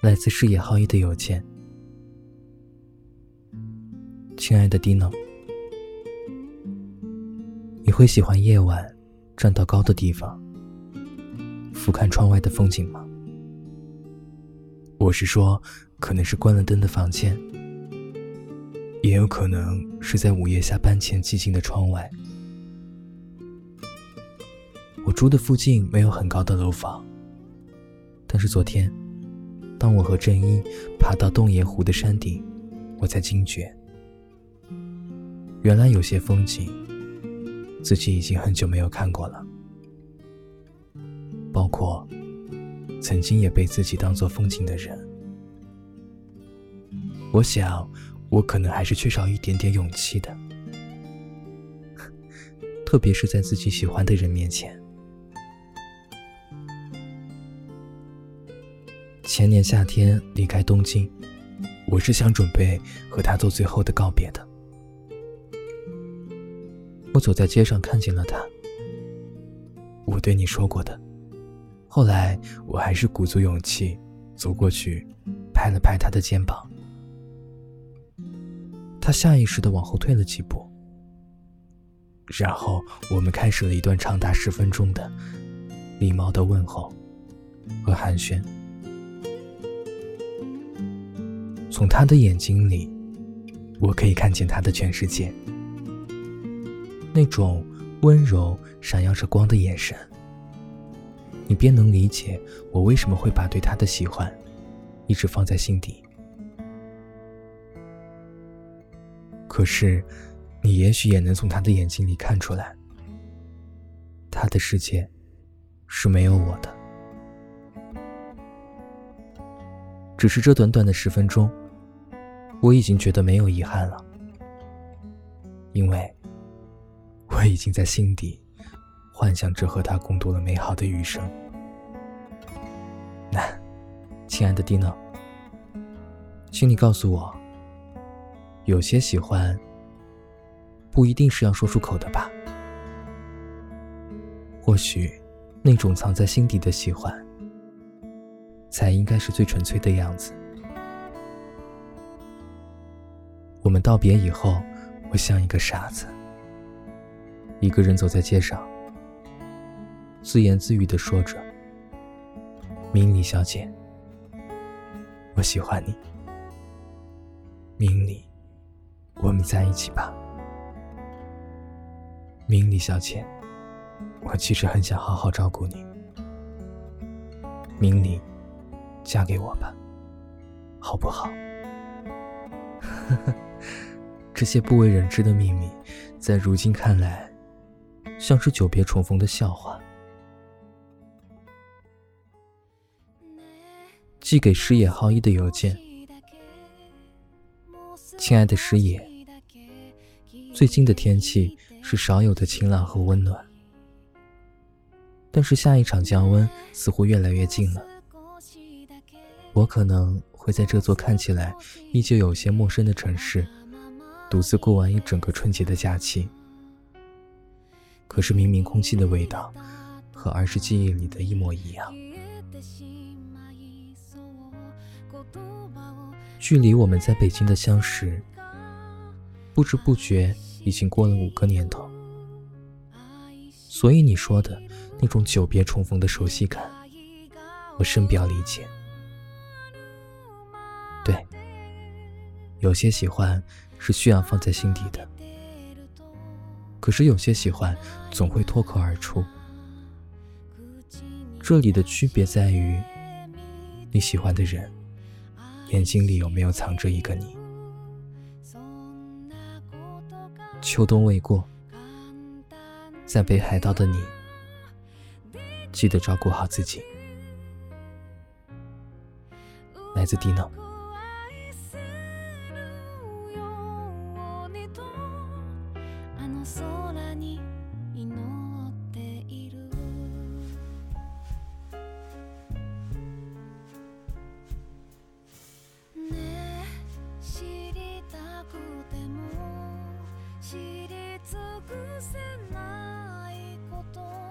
来自视野浩一的邮件。亲爱的 Dino，你会喜欢夜晚站到高的地方，俯瞰窗外的风景吗？我是说，可能是关了灯的房间，也有可能是在午夜下班前寂静的窗外。我住的附近没有很高的楼房，但是昨天。当我和正一爬到洞爷湖的山顶，我才惊觉，原来有些风景，自己已经很久没有看过了，包括曾经也被自己当做风景的人。我想，我可能还是缺少一点点勇气的，特别是在自己喜欢的人面前。前年夏天离开东京，我是想准备和他做最后的告别的。我走在街上看见了他，我对你说过的。后来我还是鼓足勇气走过去，拍了拍他的肩膀。他下意识的往后退了几步，然后我们开始了一段长达十分钟的礼貌的问候和寒暄。从他的眼睛里，我可以看见他的全世界。那种温柔、闪耀着光的眼神，你便能理解我为什么会把对他的喜欢一直放在心底。可是，你也许也能从他的眼睛里看出来，他的世界是没有我的。只是这短短的十分钟。我已经觉得没有遗憾了，因为我已经在心底幻想着和他共度了美好的余生。那，亲爱的蒂诺，请你告诉我，有些喜欢不一定是要说出口的吧？或许，那种藏在心底的喜欢，才应该是最纯粹的样子。我们道别以后，我像一个傻子，一个人走在街上，自言自语的说着：“明理小姐，我喜欢你。明理，我们在一起吧。明理小姐，我其实很想好好照顾你。明理，嫁给我吧，好不好？”呵 呵这些不为人知的秘密，在如今看来，像是久别重逢的笑话。寄给石野浩一的邮件：亲爱的石野，最近的天气是少有的晴朗和温暖，但是下一场降温似乎越来越近了。我可能会在这座看起来依旧有些陌生的城市。独自过完一整个春节的假期，可是明明空气的味道和儿时记忆里的一模一样。距离我们在北京的相识，不知不觉已经过了五个年头。所以你说的那种久别重逢的熟悉感，我深表理解。有些喜欢。是需要放在心底的，可是有些喜欢总会脱口而出。这里的区别在于，你喜欢的人眼睛里有没有藏着一个你。秋冬未过，在北海道的你，记得照顾好自己。来自迪诺。知り尽くせないこと。